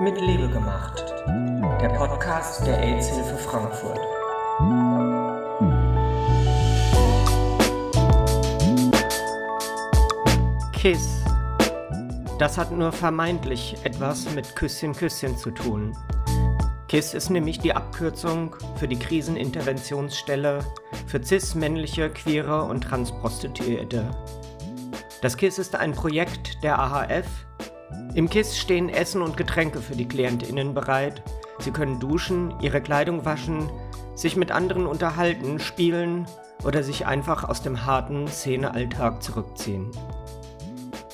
mit Liebe gemacht. Der Podcast der AIDS-Hilfe Frankfurt. KISS. Das hat nur vermeintlich etwas mit Küsschen Küsschen zu tun. KISS ist nämlich die Abkürzung für die Kriseninterventionsstelle für cis-männliche, queere und transprostituierte. Das KISS ist ein Projekt der AHF. Im KISS stehen Essen und Getränke für die KlientInnen bereit. Sie können duschen, ihre Kleidung waschen, sich mit anderen unterhalten, spielen oder sich einfach aus dem harten Szenealltag zurückziehen.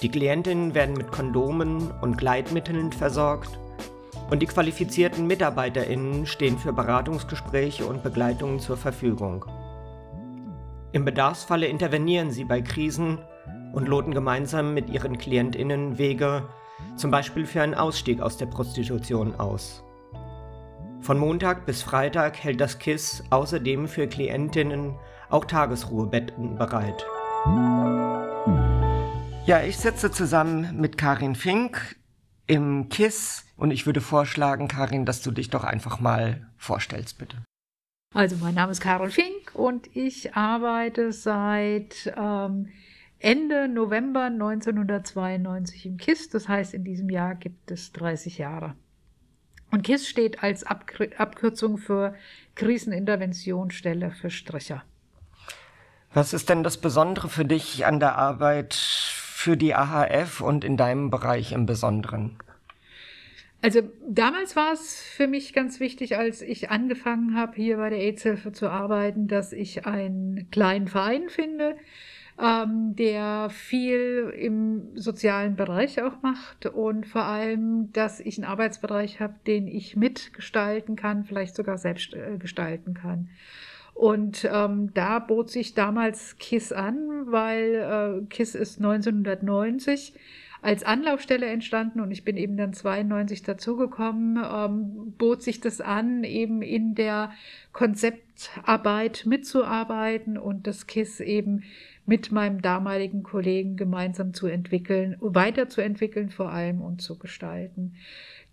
Die Klientinnen werden mit Kondomen und Gleitmitteln versorgt und die qualifizierten MitarbeiterInnen stehen für Beratungsgespräche und Begleitungen zur Verfügung. Im Bedarfsfalle intervenieren sie bei Krisen und loten gemeinsam mit ihren KlientInnen Wege, zum Beispiel für einen Ausstieg aus der Prostitution aus. Von Montag bis Freitag hält das KISS außerdem für Klientinnen auch Tagesruhebetten bereit. Ja, ich sitze zusammen mit Karin Fink im KISS und ich würde vorschlagen, Karin, dass du dich doch einfach mal vorstellst, bitte. Also mein Name ist Carol Fink und ich arbeite seit ähm, Ende November 1992 im KISS. Das heißt, in diesem Jahr gibt es 30 Jahre. Und KISS steht als Abkürzung für Kriseninterventionsstelle für Stricher. Was ist denn das Besondere für dich an der Arbeit für die AHF und in deinem Bereich im Besonderen? Also damals war es für mich ganz wichtig, als ich angefangen habe, hier bei der AIDS-Hilfe zu arbeiten, dass ich einen kleinen Verein finde, ähm, der viel im sozialen Bereich auch macht und vor allem, dass ich einen Arbeitsbereich habe, den ich mitgestalten kann, vielleicht sogar selbst äh, gestalten kann. Und ähm, da bot sich damals KISS an, weil äh, KISS ist 1990 als Anlaufstelle entstanden und ich bin eben dann 92 dazugekommen, ähm, bot sich das an, eben in der Konzeptarbeit mitzuarbeiten und das KISS eben mit meinem damaligen Kollegen gemeinsam zu entwickeln, weiterzuentwickeln vor allem und zu gestalten.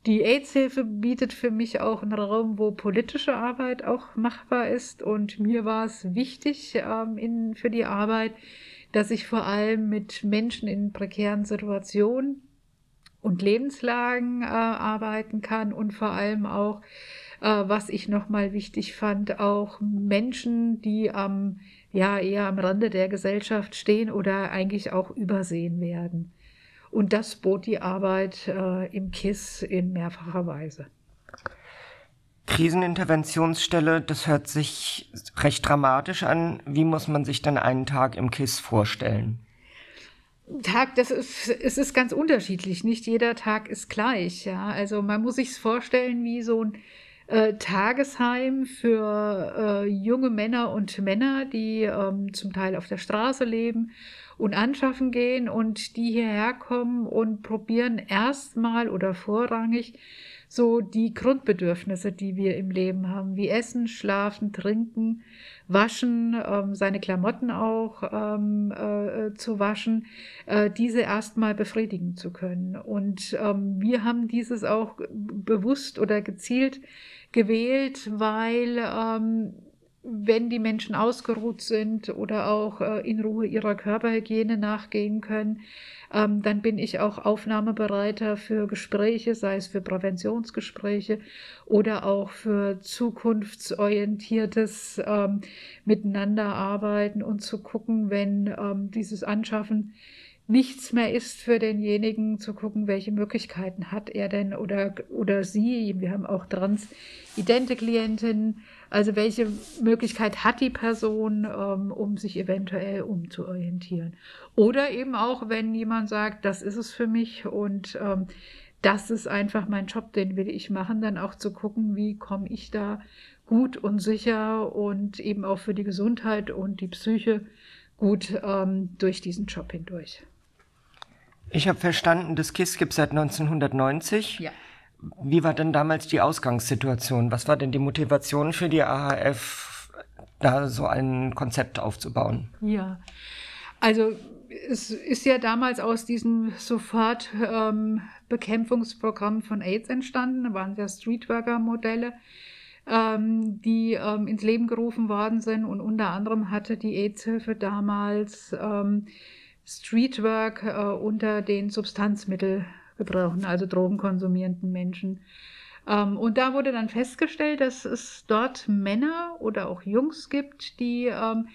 Die AIDS-Hilfe bietet für mich auch einen Raum, wo politische Arbeit auch machbar ist. Und mir war es wichtig ähm, in, für die Arbeit, dass ich vor allem mit Menschen in prekären Situationen und Lebenslagen äh, arbeiten kann und vor allem auch, was ich nochmal wichtig fand, auch Menschen, die am, ja, eher am Rande der Gesellschaft stehen oder eigentlich auch übersehen werden. Und das bot die Arbeit äh, im KISS in mehrfacher Weise. Kriseninterventionsstelle, das hört sich recht dramatisch an. Wie muss man sich dann einen Tag im KISS vorstellen? Tag, das ist, es ist ganz unterschiedlich. Nicht jeder Tag ist gleich. Ja, also man muss sich vorstellen wie so ein äh, Tagesheim für äh, junge Männer und Männer, die ähm, zum Teil auf der Straße leben und anschaffen gehen und die hierher kommen und probieren erstmal oder vorrangig so die Grundbedürfnisse, die wir im Leben haben, wie Essen, Schlafen, Trinken, Waschen, ähm, seine Klamotten auch ähm, äh, zu waschen, äh, diese erstmal befriedigen zu können. Und ähm, wir haben dieses auch bewusst oder gezielt gewählt, weil ähm, wenn die Menschen ausgeruht sind oder auch äh, in Ruhe ihrer Körperhygiene nachgehen können, ähm, dann bin ich auch aufnahmebereiter für Gespräche, sei es für Präventionsgespräche oder auch für zukunftsorientiertes ähm, Miteinanderarbeiten und zu gucken, wenn ähm, dieses Anschaffen nichts mehr ist für denjenigen, zu gucken, welche Möglichkeiten hat er denn oder, oder sie. Wir haben auch transidente Klientinnen also welche Möglichkeit hat die Person, ähm, um sich eventuell umzuorientieren? Oder eben auch, wenn jemand sagt, das ist es für mich und ähm, das ist einfach mein Job, den will ich machen, dann auch zu gucken, wie komme ich da gut und sicher und eben auch für die Gesundheit und die Psyche gut ähm, durch diesen Job hindurch. Ich habe verstanden, das KISS gibt es seit 1990. Ja. Wie war denn damals die Ausgangssituation? Was war denn die Motivation für die AHF, da so ein Konzept aufzubauen? Ja, also es ist ja damals aus diesem Sofortbekämpfungsprogramm ähm, von AIDS entstanden, da waren ja Streetworker-Modelle, ähm, die ähm, ins Leben gerufen worden sind und unter anderem hatte die AIDS-Hilfe damals ähm, Streetwork äh, unter den Substanzmittelgebrauchen, also drogenkonsumierenden Menschen. Ähm, und da wurde dann festgestellt, dass es dort Männer oder auch Jungs gibt, die ähm,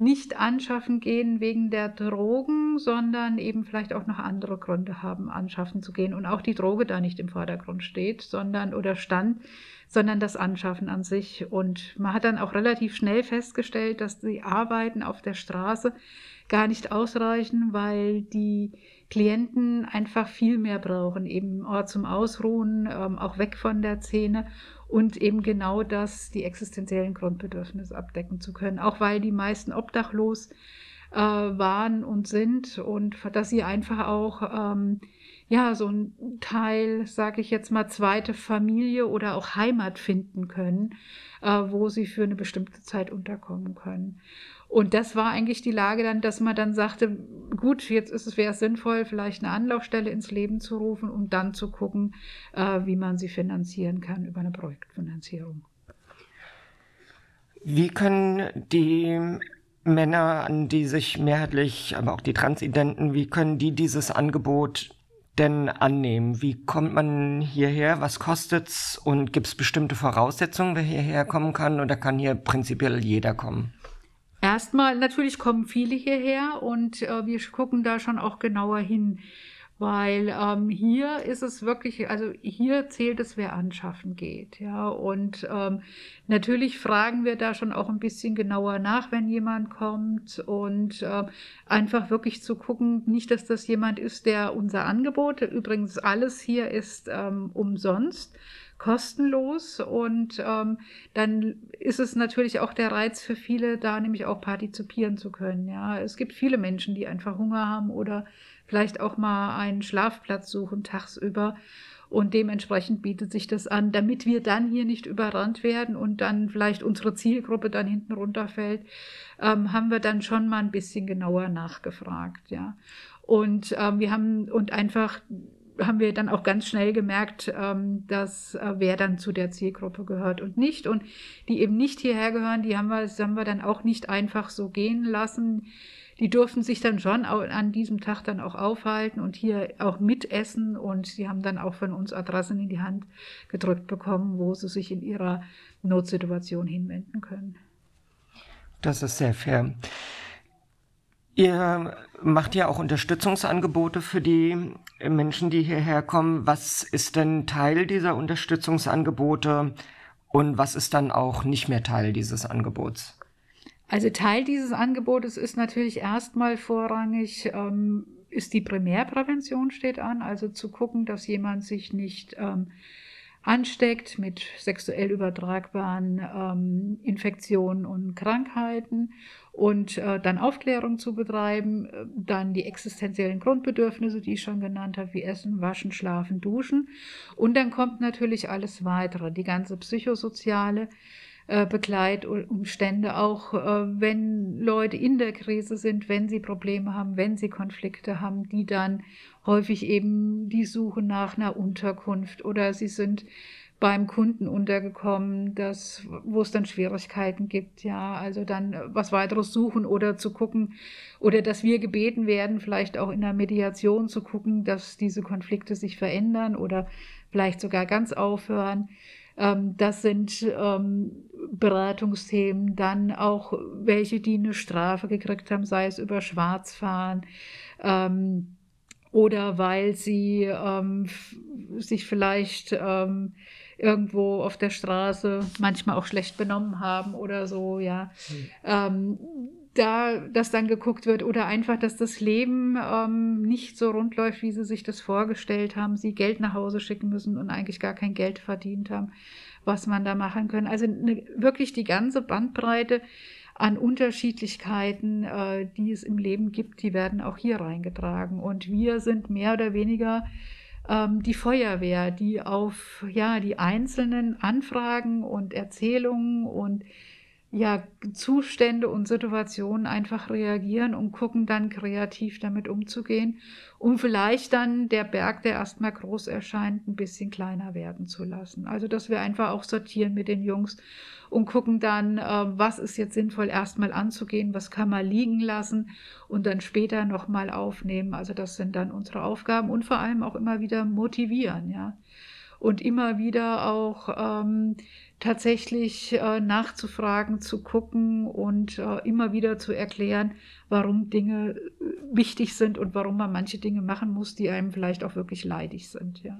nicht anschaffen gehen wegen der Drogen, sondern eben vielleicht auch noch andere Gründe haben, anschaffen zu gehen und auch die Droge da nicht im Vordergrund steht, sondern oder stand, sondern das Anschaffen an sich. Und man hat dann auch relativ schnell festgestellt, dass die Arbeiten auf der Straße gar nicht ausreichen, weil die Klienten einfach viel mehr brauchen, eben Ort zum Ausruhen, ähm, auch weg von der Szene und eben genau das, die existenziellen Grundbedürfnisse abdecken zu können. Auch weil die meisten obdachlos äh, waren und sind und dass sie einfach auch ähm, ja so ein Teil, sage ich jetzt mal, zweite Familie oder auch Heimat finden können, äh, wo sie für eine bestimmte Zeit unterkommen können. Und das war eigentlich die Lage dann, dass man dann sagte, gut, jetzt ist es, wäre es sinnvoll, vielleicht eine Anlaufstelle ins Leben zu rufen und dann zu gucken, äh, wie man sie finanzieren kann über eine Projektfinanzierung. Wie können die Männer, an die sich mehrheitlich, aber auch die Transidenten, wie können die dieses Angebot denn annehmen? Wie kommt man hierher? Was kostet's? Und gibt es bestimmte Voraussetzungen, wer hierher kommen kann? Oder kann hier prinzipiell jeder kommen? Erstmal, natürlich kommen viele hierher und äh, wir gucken da schon auch genauer hin, weil ähm, hier ist es wirklich, also hier zählt es, wer anschaffen geht, ja. Und ähm, natürlich fragen wir da schon auch ein bisschen genauer nach, wenn jemand kommt und äh, einfach wirklich zu gucken, nicht, dass das jemand ist, der unser Angebot, übrigens alles hier ist ähm, umsonst kostenlos und ähm, dann ist es natürlich auch der Reiz für viele, da nämlich auch partizipieren zu können. Ja, es gibt viele Menschen, die einfach Hunger haben oder vielleicht auch mal einen Schlafplatz suchen tagsüber. Und dementsprechend bietet sich das an, damit wir dann hier nicht überrannt werden und dann vielleicht unsere Zielgruppe dann hinten runterfällt, ähm, haben wir dann schon mal ein bisschen genauer nachgefragt, ja. Und ähm, wir haben und einfach haben wir dann auch ganz schnell gemerkt, ähm, dass äh, wer dann zu der Zielgruppe gehört und nicht. Und die eben nicht hierher gehören, die haben wir, das haben wir dann auch nicht einfach so gehen lassen. Die durften sich dann schon an diesem Tag dann auch aufhalten und hier auch mitessen und sie haben dann auch von uns Adressen in die Hand gedrückt bekommen, wo sie sich in ihrer Notsituation hinwenden können. Das ist sehr fair. Ihr macht ja auch Unterstützungsangebote für die Menschen, die hierher kommen. Was ist denn Teil dieser Unterstützungsangebote und was ist dann auch nicht mehr Teil dieses Angebots? Also Teil dieses Angebotes ist natürlich erstmal vorrangig, ähm, ist die Primärprävention steht an, also zu gucken, dass jemand sich nicht ähm, ansteckt mit sexuell übertragbaren ähm, Infektionen und Krankheiten und äh, dann Aufklärung zu betreiben, äh, dann die existenziellen Grundbedürfnisse, die ich schon genannt habe, wie Essen, Waschen, Schlafen, Duschen. Und dann kommt natürlich alles weitere, die ganze psychosoziale Begleitumstände, auch äh, wenn Leute in der Krise sind, wenn sie Probleme haben, wenn sie Konflikte haben, die dann häufig eben die Suche nach einer Unterkunft oder sie sind beim Kunden untergekommen, das, wo es dann Schwierigkeiten gibt, ja, also dann was weiteres suchen oder zu gucken oder dass wir gebeten werden, vielleicht auch in der Mediation zu gucken, dass diese Konflikte sich verändern oder vielleicht sogar ganz aufhören. Ähm, das sind ähm, Beratungsthemen, dann auch welche, die eine Strafe gekriegt haben, sei es über Schwarzfahren ähm, oder weil sie ähm, sich vielleicht ähm, irgendwo auf der Straße manchmal auch schlecht benommen haben oder so, ja. Mhm. Da, dass dann geguckt wird oder einfach, dass das Leben ähm, nicht so rund läuft, wie sie sich das vorgestellt haben, sie Geld nach Hause schicken müssen und eigentlich gar kein Geld verdient haben was man da machen kann. Also eine, wirklich die ganze Bandbreite an Unterschiedlichkeiten, äh, die es im Leben gibt, die werden auch hier reingetragen. Und wir sind mehr oder weniger ähm, die Feuerwehr, die auf ja die einzelnen Anfragen und Erzählungen und ja, Zustände und Situationen einfach reagieren und gucken dann kreativ damit umzugehen, um vielleicht dann der Berg, der erstmal groß erscheint, ein bisschen kleiner werden zu lassen. Also, dass wir einfach auch sortieren mit den Jungs und gucken dann, äh, was ist jetzt sinnvoll erstmal anzugehen, was kann man liegen lassen und dann später nochmal aufnehmen. Also, das sind dann unsere Aufgaben und vor allem auch immer wieder motivieren, ja. Und immer wieder auch ähm, tatsächlich äh, nachzufragen, zu gucken und äh, immer wieder zu erklären, warum Dinge äh, wichtig sind und warum man manche Dinge machen muss, die einem vielleicht auch wirklich leidig sind, ja.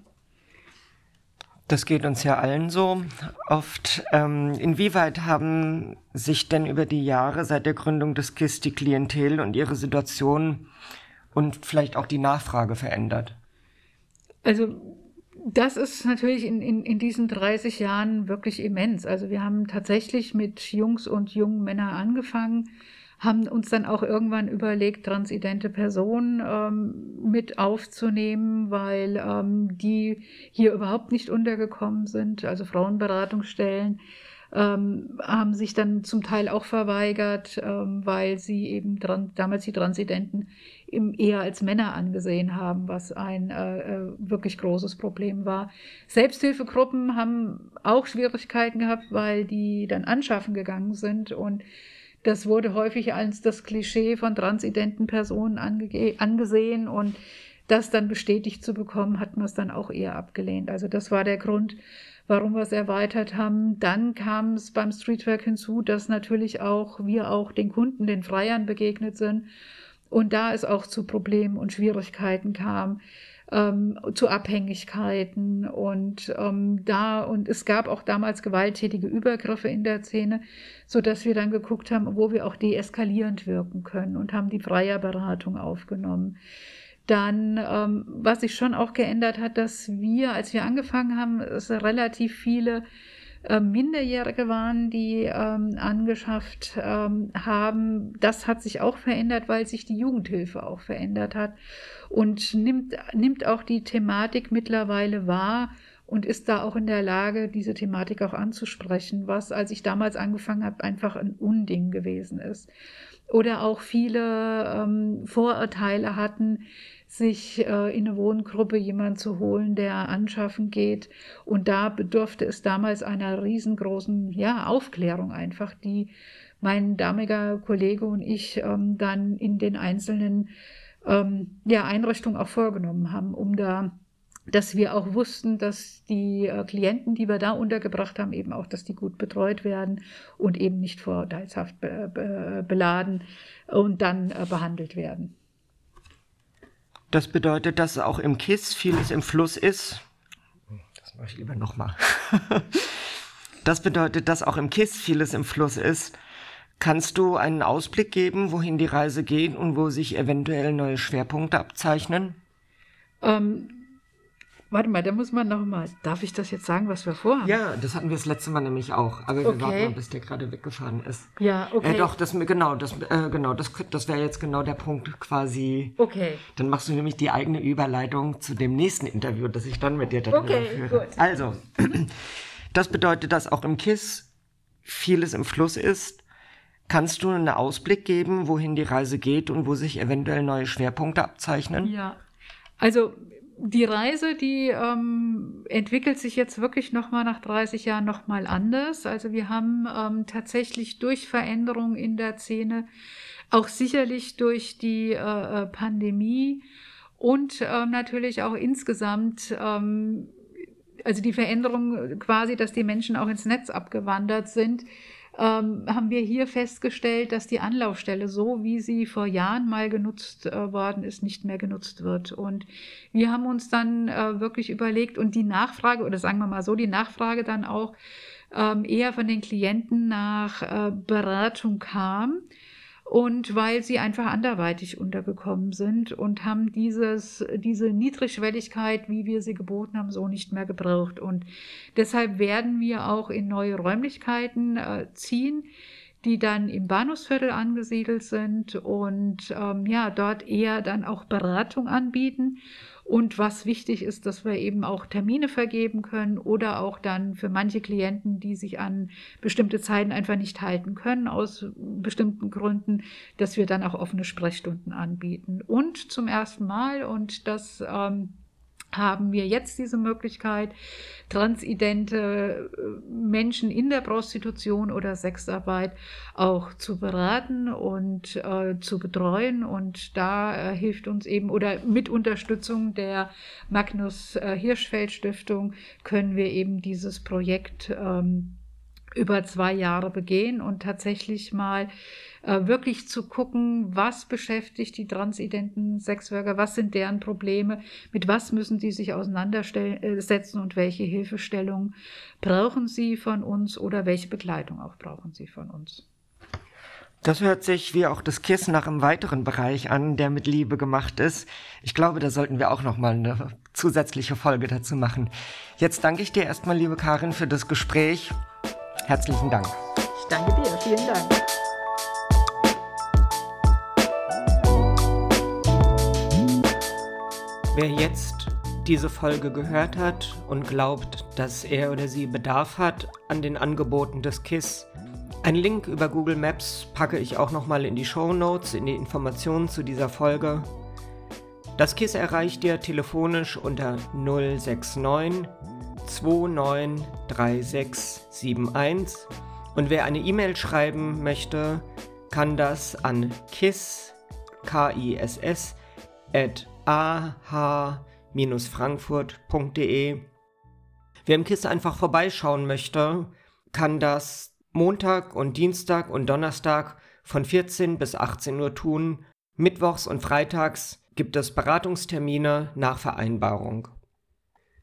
Das geht uns ja allen so oft. Ähm, inwieweit haben sich denn über die Jahre seit der Gründung des KISS die Klientel und ihre Situation und vielleicht auch die Nachfrage verändert? Also das ist natürlich in, in, in diesen 30 Jahren wirklich immens. Also wir haben tatsächlich mit Jungs und jungen Männern angefangen, haben uns dann auch irgendwann überlegt, transidente Personen ähm, mit aufzunehmen, weil ähm, die hier überhaupt nicht untergekommen sind, also Frauenberatungsstellen ähm, haben sich dann zum Teil auch verweigert, ähm, weil sie eben dran, damals die Transidenten eher als Männer angesehen haben, was ein äh, äh, wirklich großes Problem war. Selbsthilfegruppen haben auch Schwierigkeiten gehabt, weil die dann anschaffen gegangen sind und das wurde häufig als das Klischee von transidenten Personen angesehen und das dann bestätigt zu bekommen, hat man es dann auch eher abgelehnt. Also das war der Grund, warum wir es erweitert haben. Dann kam es beim Streetwork hinzu, dass natürlich auch wir auch den Kunden, den Freiern begegnet sind und da es auch zu Problemen und Schwierigkeiten kam, ähm, zu Abhängigkeiten und ähm, da und es gab auch damals gewalttätige Übergriffe in der Szene, so dass wir dann geguckt haben, wo wir auch deeskalierend wirken können und haben die Freierberatung aufgenommen. Dann, ähm, was sich schon auch geändert hat, dass wir, als wir angefangen haben, es relativ viele äh, Minderjährige waren, die ähm, angeschafft ähm, haben. Das hat sich auch verändert, weil sich die Jugendhilfe auch verändert hat und nimmt, nimmt auch die Thematik mittlerweile wahr und ist da auch in der Lage, diese Thematik auch anzusprechen, was, als ich damals angefangen habe, einfach ein Unding gewesen ist. Oder auch viele ähm, Vorurteile hatten, sich äh, in eine Wohngruppe jemand zu holen, der anschaffen geht. Und da bedurfte es damals einer riesengroßen ja, Aufklärung einfach, die mein damaliger Kollege und ich ähm, dann in den einzelnen ähm, ja, Einrichtungen auch vorgenommen haben, um da dass wir auch wussten, dass die äh, Klienten, die wir da untergebracht haben, eben auch, dass die gut betreut werden und eben nicht vorteilshaft be be beladen und dann äh, behandelt werden. Das bedeutet, dass auch im KISS vieles im Fluss ist. Das mache ich lieber nochmal. das bedeutet, dass auch im KISS vieles im Fluss ist. Kannst du einen Ausblick geben, wohin die Reise geht und wo sich eventuell neue Schwerpunkte abzeichnen? Ähm, Warte mal, da muss man noch mal. Darf ich das jetzt sagen, was wir vorhaben? Ja, das hatten wir das letzte Mal nämlich auch. Aber wir okay. warten mal, bis der gerade weggefahren ist. Ja, okay. Äh, doch, das, genau, das, äh, genau, das, das wäre jetzt genau der Punkt quasi. Okay. Dann machst du nämlich die eigene Überleitung zu dem nächsten Interview, das ich dann mit dir darüber okay, führe. Gut. Also, das bedeutet, dass auch im KISS vieles im Fluss ist. Kannst du einen Ausblick geben, wohin die Reise geht und wo sich eventuell neue Schwerpunkte abzeichnen? Ja. Also die Reise, die ähm, entwickelt sich jetzt wirklich nochmal nach 30 Jahren nochmal anders. Also wir haben ähm, tatsächlich durch Veränderungen in der Szene, auch sicherlich durch die äh, äh Pandemie und äh, natürlich auch insgesamt, ähm, also die Veränderung quasi, dass die Menschen auch ins Netz abgewandert sind, ähm, haben wir hier festgestellt, dass die Anlaufstelle, so wie sie vor Jahren mal genutzt äh, worden ist, nicht mehr genutzt wird. Und wir haben uns dann äh, wirklich überlegt und die Nachfrage, oder sagen wir mal so, die Nachfrage dann auch ähm, eher von den Klienten nach äh, Beratung kam und weil sie einfach anderweitig untergekommen sind und haben dieses, diese Niedrigschwelligkeit, wie wir sie geboten haben, so nicht mehr gebraucht. Und deshalb werden wir auch in neue Räumlichkeiten äh, ziehen, die dann im Bahnhofsviertel angesiedelt sind und ähm, ja, dort eher dann auch Beratung anbieten Und was wichtig ist, dass wir eben auch Termine vergeben können oder auch dann für manche Klienten, die sich an bestimmte Zeiten einfach nicht halten können, aus bestimmten Gründen, dass wir dann auch offene Sprechstunden anbieten. Und zum ersten Mal, und das ähm, haben wir jetzt diese Möglichkeit, transidente äh, Menschen in der Prostitution oder Sexarbeit auch zu beraten und äh, zu betreuen. Und da äh, hilft uns eben, oder mit Unterstützung der Magnus äh, Hirschfeld Stiftung können wir eben dieses Projekt ähm, über zwei Jahre begehen und tatsächlich mal äh, wirklich zu gucken, was beschäftigt die transidenten Sexworker, was sind deren Probleme, mit was müssen sie sich auseinandersetzen und welche Hilfestellung brauchen sie von uns oder welche Begleitung auch brauchen sie von uns. Das hört sich wie auch das KISS nach einem weiteren Bereich an, der mit Liebe gemacht ist. Ich glaube, da sollten wir auch noch mal eine zusätzliche Folge dazu machen. Jetzt danke ich dir erstmal, liebe Karin, für das Gespräch. Herzlichen Dank. Ich danke dir. Vielen Dank. Wer jetzt diese Folge gehört hat und glaubt, dass er oder sie Bedarf hat an den Angeboten des KISS, ein Link über Google Maps packe ich auch nochmal in die Show Notes, in die Informationen zu dieser Folge. Das KISS erreicht ihr telefonisch unter 069 293671 und wer eine E-Mail schreiben möchte, kann das an kiss, K-I-S-S, at ah-frankfurt.de. Wer im KISS einfach vorbeischauen möchte, kann das Montag und Dienstag und Donnerstag von 14 bis 18 Uhr tun. Mittwochs und Freitags gibt es Beratungstermine nach Vereinbarung.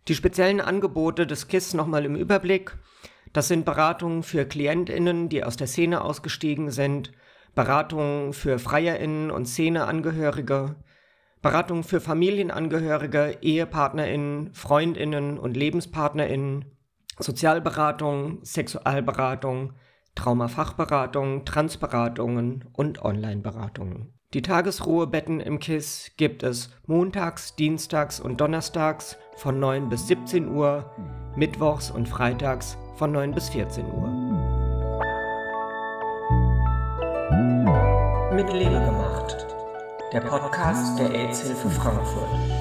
Die speziellen Angebote des KISS nochmal im Überblick. Das sind Beratungen für KlientInnen, die aus der Szene ausgestiegen sind, Beratungen für FreierInnen und Szeneangehörige, Beratungen für Familienangehörige, EhepartnerInnen, FreundInnen und LebenspartnerInnen, Sozialberatung, Sexualberatung, Traumafachberatung, Transberatungen und Onlineberatungen. Die Tagesruhebetten im KISS gibt es montags, dienstags und donnerstags von 9 bis 17 Uhr, mittwochs und freitags von 9 bis 14 Uhr. Mit Liebe gemacht. Der Podcast der AIDS-Hilfe Frankfurt.